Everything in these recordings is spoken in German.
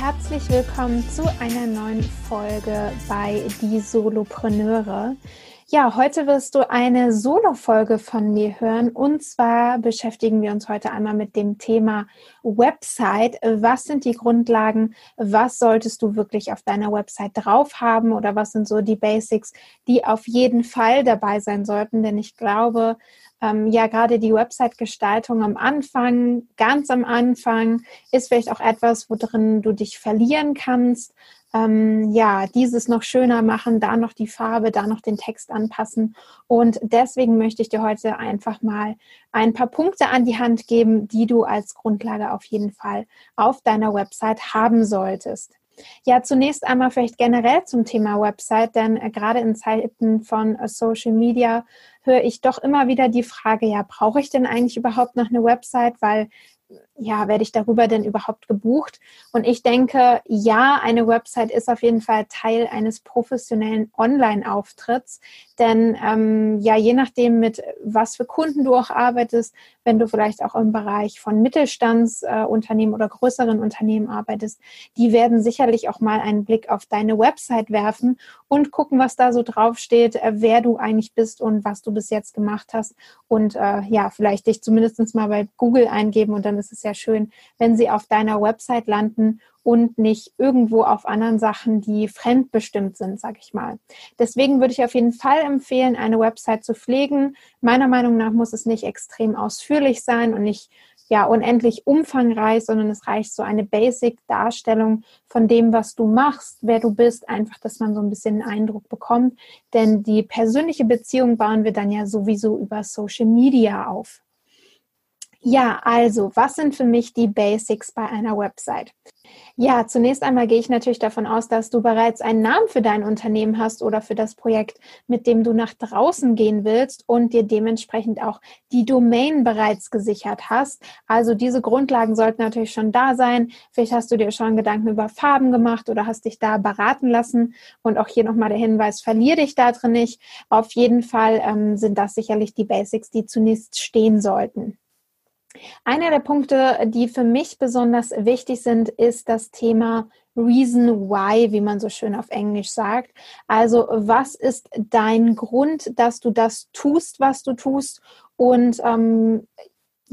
Herzlich willkommen zu einer neuen Folge bei Die Solopreneure. Ja, heute wirst du eine Solo-Folge von mir hören. Und zwar beschäftigen wir uns heute einmal mit dem Thema Website. Was sind die Grundlagen? Was solltest du wirklich auf deiner Website drauf haben? Oder was sind so die Basics, die auf jeden Fall dabei sein sollten? Denn ich glaube, ähm, ja, gerade die Website-Gestaltung am Anfang, ganz am Anfang, ist vielleicht auch etwas, worin du dich verlieren kannst ähm, ja, dieses noch schöner machen, da noch die Farbe, da noch den Text anpassen. Und deswegen möchte ich dir heute einfach mal ein paar Punkte an die Hand geben, die du als Grundlage auf jeden Fall auf deiner Website haben solltest. Ja, zunächst einmal vielleicht generell zum Thema Website, denn äh, gerade in Zeiten von Social Media ich doch immer wieder die Frage, ja, brauche ich denn eigentlich überhaupt noch eine Website? Weil ja, werde ich darüber denn überhaupt gebucht? Und ich denke, ja, eine Website ist auf jeden Fall Teil eines professionellen Online-Auftritts. Denn ähm, ja, je nachdem, mit was für Kunden du auch arbeitest, wenn du vielleicht auch im Bereich von Mittelstandsunternehmen äh, oder größeren Unternehmen arbeitest, die werden sicherlich auch mal einen Blick auf deine Website werfen und gucken, was da so draufsteht, äh, wer du eigentlich bist und was du bis jetzt gemacht hast. Und äh, ja, vielleicht dich zumindest mal bei Google eingeben und dann ist es ja schön, wenn sie auf deiner Website landen und nicht irgendwo auf anderen Sachen, die fremdbestimmt sind, sag ich mal. Deswegen würde ich auf jeden Fall empfehlen, eine Website zu pflegen. Meiner Meinung nach muss es nicht extrem ausführlich sein und nicht ja unendlich umfangreich, sondern es reicht so eine Basic-Darstellung von dem, was du machst, wer du bist, einfach, dass man so ein bisschen einen Eindruck bekommt. Denn die persönliche Beziehung bauen wir dann ja sowieso über Social Media auf. Ja, also, was sind für mich die Basics bei einer Website? Ja, zunächst einmal gehe ich natürlich davon aus, dass du bereits einen Namen für dein Unternehmen hast oder für das Projekt, mit dem du nach draußen gehen willst und dir dementsprechend auch die Domain bereits gesichert hast. Also diese Grundlagen sollten natürlich schon da sein. Vielleicht hast du dir schon Gedanken über Farben gemacht oder hast dich da beraten lassen. Und auch hier nochmal der Hinweis, verliere dich da drin nicht. Auf jeden Fall ähm, sind das sicherlich die Basics, die zunächst stehen sollten. Einer der Punkte, die für mich besonders wichtig sind, ist das Thema Reason Why, wie man so schön auf Englisch sagt. Also was ist dein Grund, dass du das tust, was du tust? Und ähm,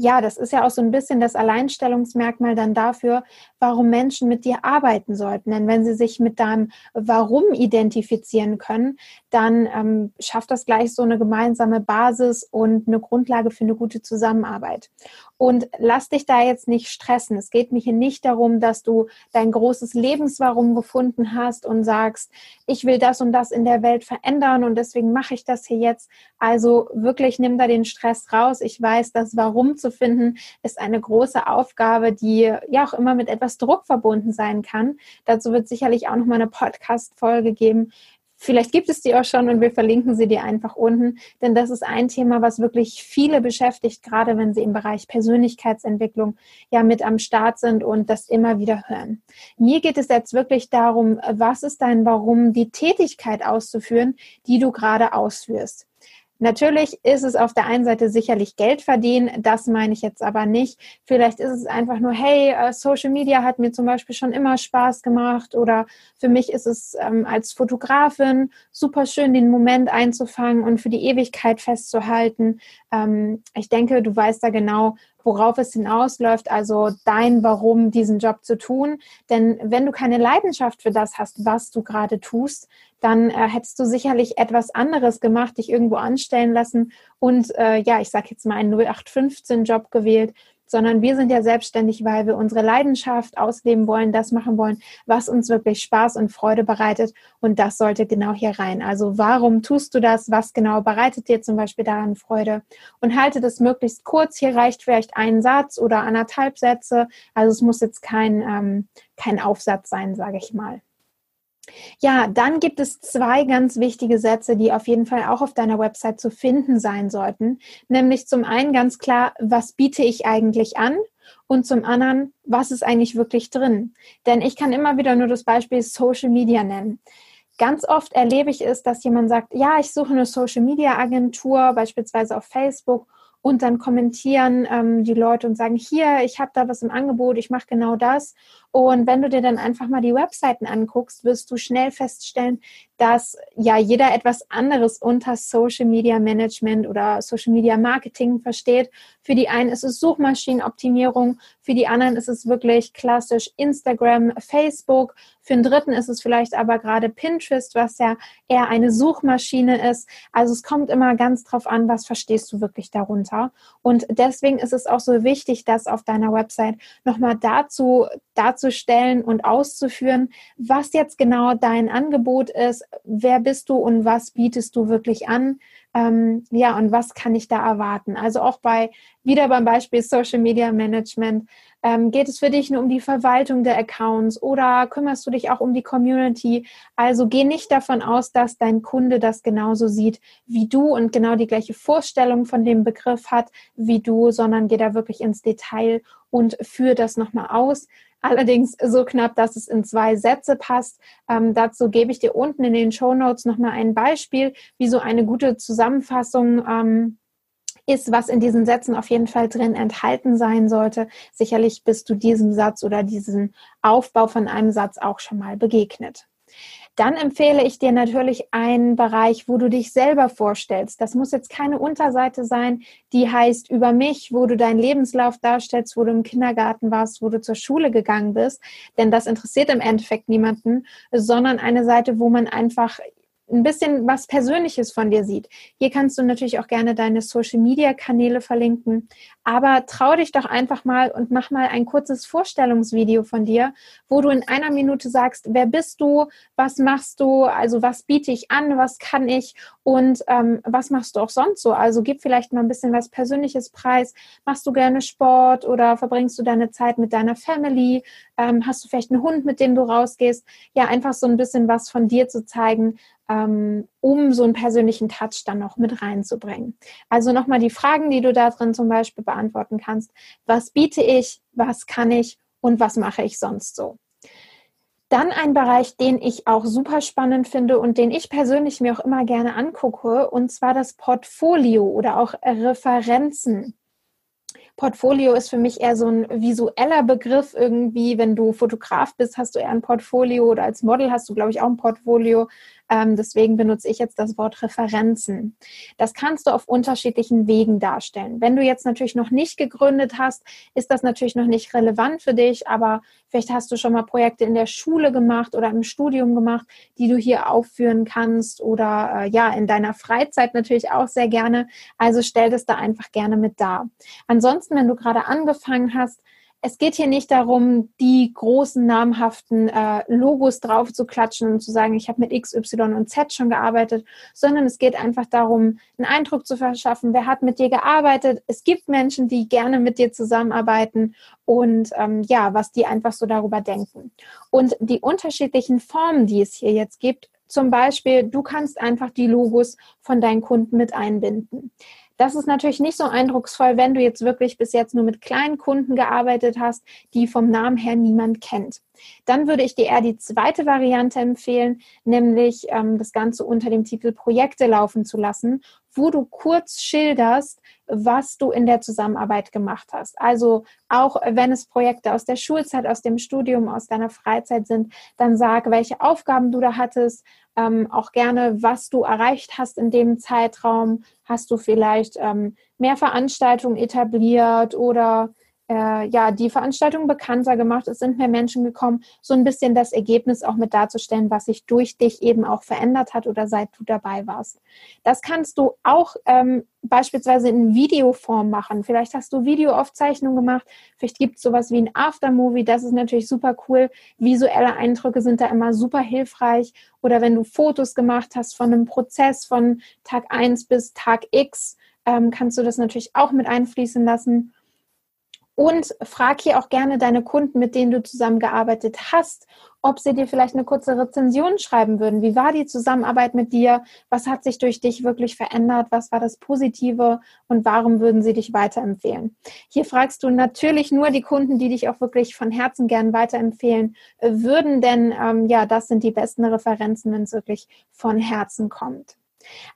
ja, das ist ja auch so ein bisschen das Alleinstellungsmerkmal dann dafür, warum Menschen mit dir arbeiten sollten. Denn wenn sie sich mit deinem Warum identifizieren können, dann ähm, schafft das gleich so eine gemeinsame Basis und eine Grundlage für eine gute Zusammenarbeit. Und lass dich da jetzt nicht stressen. Es geht mir hier nicht darum, dass du dein großes Lebenswarum gefunden hast und sagst, ich will das und das in der Welt verändern und deswegen mache ich das hier jetzt. Also wirklich nimm da den Stress raus. Ich weiß, das Warum zu finden ist eine große Aufgabe, die ja auch immer mit etwas Druck verbunden sein kann. Dazu wird sicherlich auch noch mal eine Podcast-Folge geben, Vielleicht gibt es die auch schon und wir verlinken sie dir einfach unten, denn das ist ein Thema, was wirklich viele beschäftigt, gerade wenn sie im Bereich Persönlichkeitsentwicklung ja mit am Start sind und das immer wieder hören. Mir geht es jetzt wirklich darum, was ist dein Warum, die Tätigkeit auszuführen, die du gerade ausführst. Natürlich ist es auf der einen Seite sicherlich Geld verdienen, das meine ich jetzt aber nicht. Vielleicht ist es einfach nur, hey, äh, Social Media hat mir zum Beispiel schon immer Spaß gemacht oder für mich ist es ähm, als Fotografin super schön, den Moment einzufangen und für die Ewigkeit festzuhalten. Ähm, ich denke, du weißt da genau, worauf es hinausläuft, also dein Warum, diesen Job zu tun. Denn wenn du keine Leidenschaft für das hast, was du gerade tust, dann äh, hättest du sicherlich etwas anderes gemacht, dich irgendwo anstellen lassen und äh, ja, ich sage jetzt mal einen 0815-Job gewählt, sondern wir sind ja selbstständig, weil wir unsere Leidenschaft ausleben wollen, das machen wollen, was uns wirklich Spaß und Freude bereitet. Und das sollte genau hier rein. Also warum tust du das? Was genau bereitet dir zum Beispiel daran Freude? Und halte das möglichst kurz. Hier reicht vielleicht ein Satz oder anderthalb Sätze. Also es muss jetzt kein, ähm, kein Aufsatz sein, sage ich mal. Ja, dann gibt es zwei ganz wichtige Sätze, die auf jeden Fall auch auf deiner Website zu finden sein sollten. Nämlich zum einen ganz klar, was biete ich eigentlich an? Und zum anderen, was ist eigentlich wirklich drin? Denn ich kann immer wieder nur das Beispiel Social Media nennen. Ganz oft erlebe ich es, dass jemand sagt, ja, ich suche eine Social Media Agentur, beispielsweise auf Facebook und dann kommentieren ähm, die Leute und sagen, hier, ich habe da was im Angebot, ich mache genau das. Und wenn du dir dann einfach mal die Webseiten anguckst, wirst du schnell feststellen, dass ja jeder etwas anderes unter Social Media Management oder Social Media Marketing versteht. Für die einen ist es Suchmaschinenoptimierung, für die anderen ist es wirklich klassisch Instagram, Facebook, für den dritten ist es vielleicht aber gerade Pinterest, was ja eher eine Suchmaschine ist. Also es kommt immer ganz drauf an, was verstehst du wirklich darunter. Und deswegen ist es auch so wichtig, dass auf deiner Website nochmal dazu, darzustellen und auszuführen, was jetzt genau dein Angebot ist, wer bist du und was bietest du wirklich an. Ähm, ja, und was kann ich da erwarten? Also auch bei, wieder beim Beispiel Social Media Management, ähm, geht es für dich nur um die Verwaltung der Accounts oder kümmerst du dich auch um die Community? Also geh nicht davon aus, dass dein Kunde das genauso sieht wie du und genau die gleiche Vorstellung von dem Begriff hat wie du, sondern geh da wirklich ins Detail und führ das nochmal aus. Allerdings so knapp, dass es in zwei Sätze passt. Ähm, dazu gebe ich dir unten in den Show Notes nochmal ein Beispiel, wie so eine gute Zusammenfassung ähm, ist, was in diesen Sätzen auf jeden Fall drin enthalten sein sollte. Sicherlich bist du diesem Satz oder diesem Aufbau von einem Satz auch schon mal begegnet. Dann empfehle ich dir natürlich einen Bereich, wo du dich selber vorstellst. Das muss jetzt keine Unterseite sein, die heißt über mich, wo du deinen Lebenslauf darstellst, wo du im Kindergarten warst, wo du zur Schule gegangen bist. Denn das interessiert im Endeffekt niemanden, sondern eine Seite, wo man einfach ein bisschen was Persönliches von dir sieht. Hier kannst du natürlich auch gerne deine Social Media Kanäle verlinken, aber trau dich doch einfach mal und mach mal ein kurzes Vorstellungsvideo von dir, wo du in einer Minute sagst, wer bist du, was machst du, also was biete ich an, was kann ich und ähm, was machst du auch sonst so. Also gib vielleicht mal ein bisschen was Persönliches preis. Machst du gerne Sport oder verbringst du deine Zeit mit deiner Family? Ähm, hast du vielleicht einen Hund, mit dem du rausgehst? Ja, einfach so ein bisschen was von dir zu zeigen, ähm, um so einen persönlichen Touch dann noch mit reinzubringen. Also nochmal die Fragen, die du da drin zum Beispiel beantworten kannst. Was biete ich? Was kann ich? Und was mache ich sonst so? Dann ein Bereich, den ich auch super spannend finde und den ich persönlich mir auch immer gerne angucke, und zwar das Portfolio oder auch Referenzen. Portfolio ist für mich eher so ein visueller Begriff irgendwie. Wenn du Fotograf bist, hast du eher ein Portfolio oder als Model hast du, glaube ich, auch ein Portfolio. Ähm, deswegen benutze ich jetzt das Wort Referenzen. Das kannst du auf unterschiedlichen Wegen darstellen. Wenn du jetzt natürlich noch nicht gegründet hast, ist das natürlich noch nicht relevant für dich, aber vielleicht hast du schon mal Projekte in der Schule gemacht oder im Studium gemacht, die du hier aufführen kannst oder äh, ja, in deiner Freizeit natürlich auch sehr gerne. Also stell das da einfach gerne mit dar. Ansonsten, wenn du gerade angefangen hast, es geht hier nicht darum, die großen namhaften äh, Logos drauf zu klatschen und zu sagen, ich habe mit X, Y und Z schon gearbeitet, sondern es geht einfach darum, einen Eindruck zu verschaffen, wer hat mit dir gearbeitet. Es gibt Menschen, die gerne mit dir zusammenarbeiten und ähm, ja, was die einfach so darüber denken. Und die unterschiedlichen Formen, die es hier jetzt gibt, zum Beispiel, du kannst einfach die Logos von deinen Kunden mit einbinden. Das ist natürlich nicht so eindrucksvoll, wenn du jetzt wirklich bis jetzt nur mit kleinen Kunden gearbeitet hast, die vom Namen her niemand kennt. Dann würde ich dir eher die zweite Variante empfehlen, nämlich ähm, das Ganze unter dem Titel Projekte laufen zu lassen, wo du kurz schilderst, was du in der Zusammenarbeit gemacht hast. Also auch wenn es Projekte aus der Schulzeit, aus dem Studium, aus deiner Freizeit sind, dann sag, welche Aufgaben du da hattest, ähm, auch gerne, was du erreicht hast in dem Zeitraum. Hast du vielleicht ähm, mehr Veranstaltungen etabliert oder äh, ja, die Veranstaltung bekannter gemacht, es sind mehr Menschen gekommen, so ein bisschen das Ergebnis auch mit darzustellen, was sich durch dich eben auch verändert hat oder seit du dabei warst. Das kannst du auch ähm, beispielsweise in Videoform machen. Vielleicht hast du Videoaufzeichnungen gemacht, vielleicht gibt es sowas wie ein Aftermovie, das ist natürlich super cool. Visuelle Eindrücke sind da immer super hilfreich. Oder wenn du Fotos gemacht hast von einem Prozess von Tag 1 bis Tag X, ähm, kannst du das natürlich auch mit einfließen lassen. Und frag hier auch gerne deine Kunden, mit denen du zusammengearbeitet hast, ob sie dir vielleicht eine kurze Rezension schreiben würden. Wie war die Zusammenarbeit mit dir? Was hat sich durch dich wirklich verändert? Was war das Positive? Und warum würden sie dich weiterempfehlen? Hier fragst du natürlich nur die Kunden, die dich auch wirklich von Herzen gern weiterempfehlen würden, denn ähm, ja, das sind die besten Referenzen, wenn es wirklich von Herzen kommt.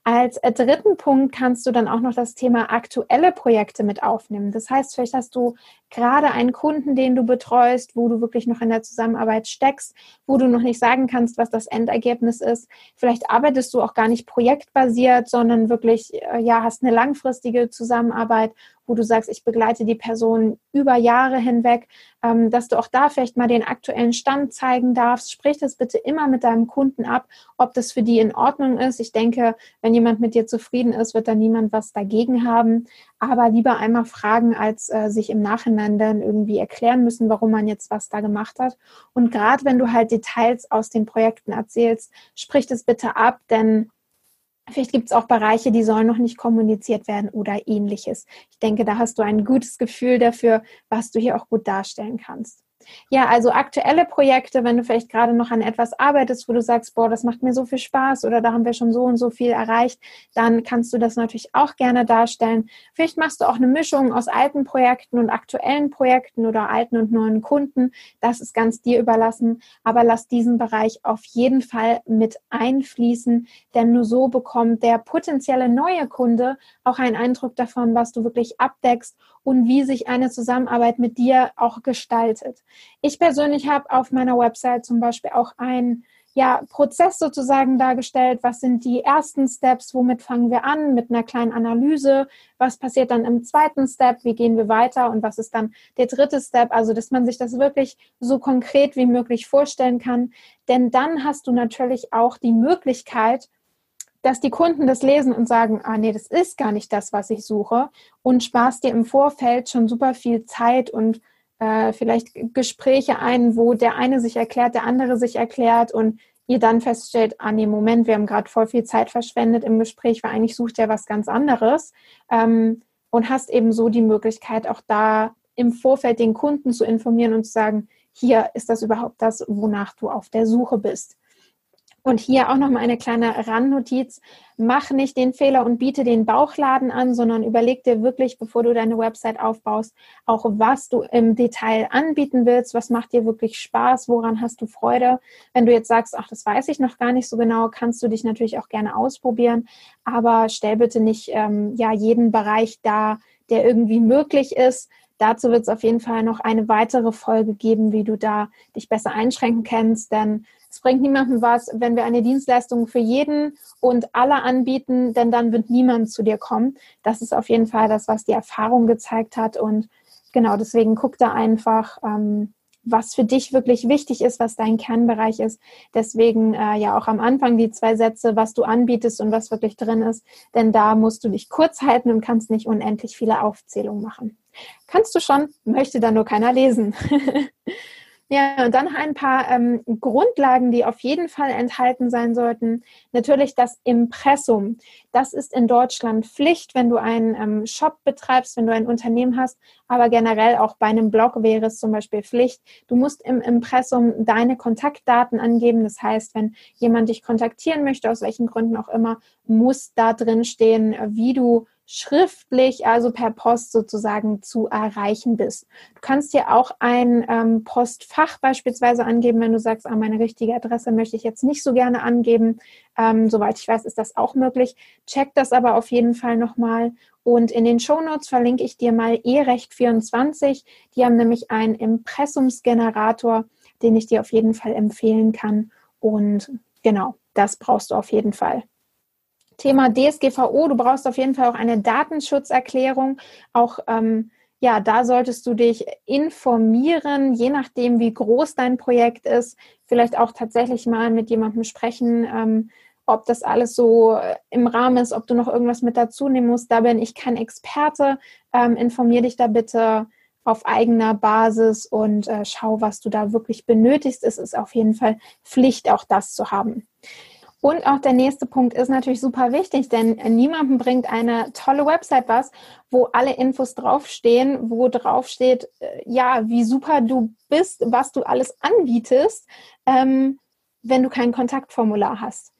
Als äh, dritten Punkt kannst du dann auch noch das Thema aktuelle Projekte mit aufnehmen. Das heißt, vielleicht hast du gerade einen Kunden, den du betreust, wo du wirklich noch in der Zusammenarbeit steckst, wo du noch nicht sagen kannst, was das Endergebnis ist. Vielleicht arbeitest du auch gar nicht projektbasiert, sondern wirklich, äh, ja, hast eine langfristige Zusammenarbeit wo du sagst, ich begleite die Person über Jahre hinweg, ähm, dass du auch da vielleicht mal den aktuellen Stand zeigen darfst. Sprich das bitte immer mit deinem Kunden ab, ob das für die in Ordnung ist. Ich denke, wenn jemand mit dir zufrieden ist, wird da niemand was dagegen haben. Aber lieber einmal fragen, als äh, sich im Nachhinein dann irgendwie erklären müssen, warum man jetzt was da gemacht hat. Und gerade wenn du halt Details aus den Projekten erzählst, sprich das bitte ab, denn Vielleicht gibt es auch Bereiche, die sollen noch nicht kommuniziert werden oder ähnliches. Ich denke, da hast du ein gutes Gefühl dafür, was du hier auch gut darstellen kannst. Ja, also aktuelle Projekte, wenn du vielleicht gerade noch an etwas arbeitest, wo du sagst, boah, das macht mir so viel Spaß oder da haben wir schon so und so viel erreicht, dann kannst du das natürlich auch gerne darstellen. Vielleicht machst du auch eine Mischung aus alten Projekten und aktuellen Projekten oder alten und neuen Kunden. Das ist ganz dir überlassen, aber lass diesen Bereich auf jeden Fall mit einfließen, denn nur so bekommt der potenzielle neue Kunde auch einen Eindruck davon, was du wirklich abdeckst und wie sich eine Zusammenarbeit mit dir auch gestaltet. Ich persönlich habe auf meiner Website zum Beispiel auch einen ja, Prozess sozusagen dargestellt. Was sind die ersten Steps? Womit fangen wir an? Mit einer kleinen Analyse. Was passiert dann im zweiten Step? Wie gehen wir weiter? Und was ist dann der dritte Step? Also, dass man sich das wirklich so konkret wie möglich vorstellen kann. Denn dann hast du natürlich auch die Möglichkeit, dass die Kunden das lesen und sagen, ah nee, das ist gar nicht das, was ich suche und sparst dir im Vorfeld schon super viel Zeit und äh, vielleicht Gespräche ein, wo der eine sich erklärt, der andere sich erklärt und ihr dann feststellt, ah nee, Moment, wir haben gerade voll viel Zeit verschwendet im Gespräch, weil eigentlich sucht er was ganz anderes ähm, und hast eben so die Möglichkeit, auch da im Vorfeld den Kunden zu informieren und zu sagen, hier ist das überhaupt das, wonach du auf der Suche bist. Und hier auch nochmal eine kleine Randnotiz. Mach nicht den Fehler und biete den Bauchladen an, sondern überleg dir wirklich, bevor du deine Website aufbaust, auch was du im Detail anbieten willst. Was macht dir wirklich Spaß? Woran hast du Freude? Wenn du jetzt sagst, ach, das weiß ich noch gar nicht so genau, kannst du dich natürlich auch gerne ausprobieren. Aber stell bitte nicht, ähm, ja, jeden Bereich da, der irgendwie möglich ist, Dazu wird es auf jeden Fall noch eine weitere Folge geben, wie du da dich besser einschränken kannst, denn es bringt niemandem was, wenn wir eine Dienstleistung für jeden und alle anbieten, denn dann wird niemand zu dir kommen. Das ist auf jeden Fall das, was die Erfahrung gezeigt hat. Und genau deswegen guck da einfach, ähm, was für dich wirklich wichtig ist, was dein Kernbereich ist. Deswegen äh, ja auch am Anfang die zwei Sätze, was du anbietest und was wirklich drin ist. Denn da musst du dich kurz halten und kannst nicht unendlich viele Aufzählungen machen. Kannst du schon, möchte da nur keiner lesen. Ja, und dann ein paar ähm, Grundlagen, die auf jeden Fall enthalten sein sollten. Natürlich das Impressum. Das ist in Deutschland Pflicht, wenn du einen ähm, Shop betreibst, wenn du ein Unternehmen hast, aber generell auch bei einem Blog wäre es zum Beispiel Pflicht. Du musst im Impressum deine Kontaktdaten angeben. Das heißt, wenn jemand dich kontaktieren möchte, aus welchen Gründen auch immer, muss da drin stehen, wie du schriftlich, also per Post sozusagen zu erreichen bist. Du kannst dir auch ein ähm, Postfach beispielsweise angeben, wenn du sagst, ah, meine richtige Adresse möchte ich jetzt nicht so gerne angeben. Ähm, soweit ich weiß, ist das auch möglich. Check das aber auf jeden Fall nochmal. Und in den Shownotes verlinke ich dir mal eRecht24. Die haben nämlich einen Impressumsgenerator, den ich dir auf jeden Fall empfehlen kann. Und genau, das brauchst du auf jeden Fall. Thema DSGVO, du brauchst auf jeden Fall auch eine Datenschutzerklärung. Auch ähm, ja, da solltest du dich informieren, je nachdem, wie groß dein Projekt ist. Vielleicht auch tatsächlich mal mit jemandem sprechen, ähm, ob das alles so äh, im Rahmen ist, ob du noch irgendwas mit dazu nehmen musst. Da bin ich kein Experte. Ähm, informier dich da bitte auf eigener Basis und äh, schau, was du da wirklich benötigst. Es ist auf jeden Fall Pflicht, auch das zu haben. Und auch der nächste Punkt ist natürlich super wichtig, denn niemandem bringt eine tolle Website was, wo alle Infos draufstehen, wo draufsteht, äh, ja, wie super du bist, was du alles anbietest, ähm, wenn du kein Kontaktformular hast.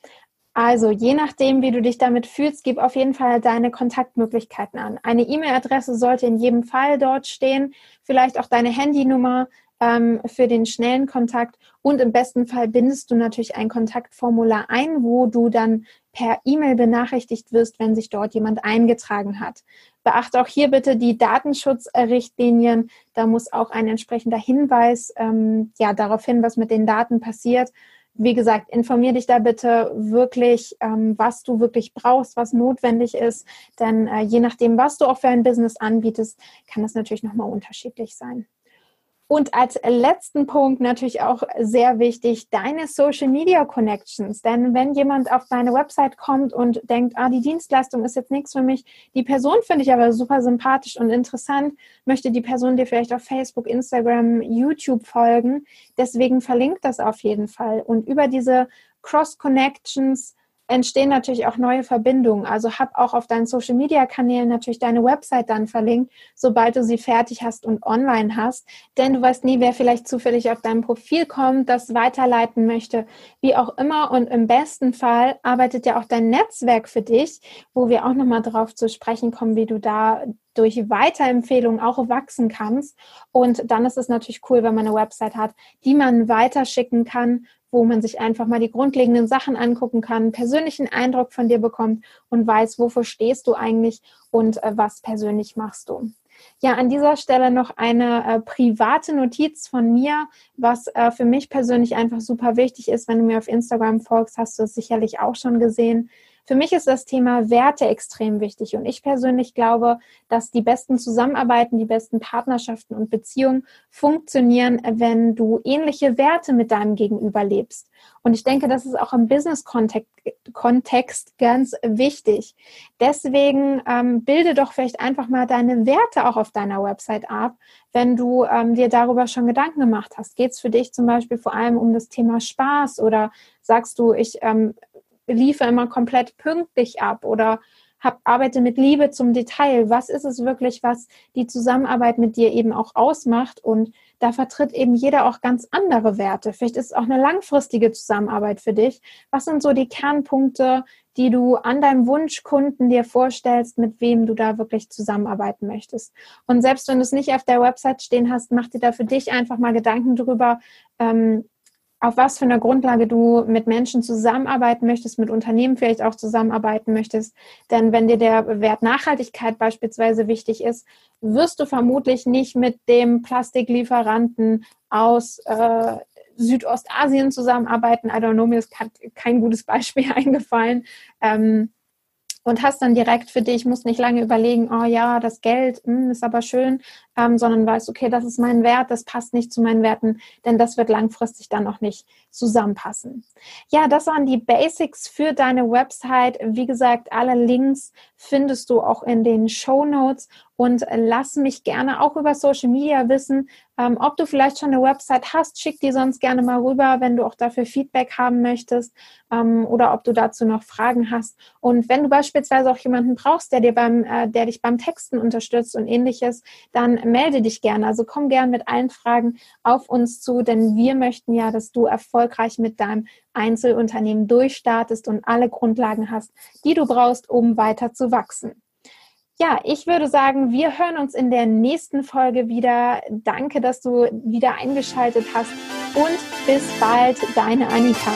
Also je nachdem, wie du dich damit fühlst, gib auf jeden Fall deine Kontaktmöglichkeiten an. Eine E-Mail-Adresse sollte in jedem Fall dort stehen, vielleicht auch deine Handynummer, ähm, für den schnellen Kontakt. Und im besten Fall bindest du natürlich ein Kontaktformular ein, wo du dann per E-Mail benachrichtigt wirst, wenn sich dort jemand eingetragen hat. Beachte auch hier bitte die Datenschutzrichtlinien. Da muss auch ein entsprechender Hinweis ähm, ja, darauf hin, was mit den Daten passiert. Wie gesagt, informier dich da bitte wirklich, ähm, was du wirklich brauchst, was notwendig ist. Denn äh, je nachdem, was du auch für ein Business anbietest, kann das natürlich nochmal unterschiedlich sein. Und als letzten Punkt natürlich auch sehr wichtig, deine Social Media Connections. Denn wenn jemand auf deine Website kommt und denkt, ah, die Dienstleistung ist jetzt nichts für mich, die Person finde ich aber super sympathisch und interessant, möchte die Person dir vielleicht auf Facebook, Instagram, YouTube folgen. Deswegen verlinkt das auf jeden Fall. Und über diese Cross Connections entstehen natürlich auch neue Verbindungen. Also hab auch auf deinen Social Media Kanälen natürlich deine Website dann verlinkt, sobald du sie fertig hast und online hast. Denn du weißt nie, wer vielleicht zufällig auf deinem Profil kommt, das weiterleiten möchte, wie auch immer. Und im besten Fall arbeitet ja auch dein Netzwerk für dich, wo wir auch nochmal darauf zu sprechen kommen, wie du da durch Weiterempfehlungen auch wachsen kannst. Und dann ist es natürlich cool, wenn man eine Website hat, die man weiterschicken kann, wo man sich einfach mal die grundlegenden Sachen angucken kann, persönlichen Eindruck von dir bekommt und weiß, wofür stehst du eigentlich und äh, was persönlich machst du. Ja, an dieser Stelle noch eine äh, private Notiz von mir, was äh, für mich persönlich einfach super wichtig ist. Wenn du mir auf Instagram folgst, hast du es sicherlich auch schon gesehen. Für mich ist das Thema Werte extrem wichtig und ich persönlich glaube, dass die besten Zusammenarbeiten, die besten Partnerschaften und Beziehungen funktionieren, wenn du ähnliche Werte mit deinem Gegenüber lebst. Und ich denke, das ist auch im Business-Kontext ganz wichtig. Deswegen ähm, bilde doch vielleicht einfach mal deine Werte auch auf deiner Website ab, wenn du ähm, dir darüber schon Gedanken gemacht hast. Geht es für dich zum Beispiel vor allem um das Thema Spaß oder sagst du, ich ähm, liefere immer komplett pünktlich ab oder hab, arbeite mit Liebe zum Detail. Was ist es wirklich, was die Zusammenarbeit mit dir eben auch ausmacht? Und da vertritt eben jeder auch ganz andere Werte. Vielleicht ist es auch eine langfristige Zusammenarbeit für dich. Was sind so die Kernpunkte, die du an deinem Wunschkunden dir vorstellst, mit wem du da wirklich zusammenarbeiten möchtest? Und selbst wenn du es nicht auf der Website stehen hast, mach dir da für dich einfach mal Gedanken drüber, ähm, auf was für einer Grundlage du mit Menschen zusammenarbeiten möchtest, mit Unternehmen vielleicht auch zusammenarbeiten möchtest. Denn wenn dir der Wert Nachhaltigkeit beispielsweise wichtig ist, wirst du vermutlich nicht mit dem Plastiklieferanten aus äh, Südostasien zusammenarbeiten. I don't know, mir ist kein gutes Beispiel eingefallen. Ähm, und hast dann direkt für dich, musst nicht lange überlegen, oh ja, das Geld mh, hm, ist aber schön, ähm, sondern weißt, okay, das ist mein Wert, das passt nicht zu meinen Werten, denn das wird langfristig dann auch nicht zusammenpassen. Ja, das waren die Basics für deine Website. Wie gesagt, alle Links findest du auch in den Show Notes und lass mich gerne auch über Social Media wissen, ähm, ob du vielleicht schon eine Website hast, schick die sonst gerne mal rüber, wenn du auch dafür Feedback haben möchtest ähm, oder ob du dazu noch Fragen hast. Und wenn du beispielsweise auch jemanden brauchst, der dir beim, äh, der dich beim Texten unterstützt und ähnliches, dann melde dich gerne. Also komm gern mit allen Fragen auf uns zu, denn wir möchten ja, dass du erfolgreich mit deinem Einzelunternehmen durchstartest und alle Grundlagen hast, die du brauchst, um weiter zu wachsen. Ja, ich würde sagen, wir hören uns in der nächsten Folge wieder. Danke, dass du wieder eingeschaltet hast und bis bald, deine Annika.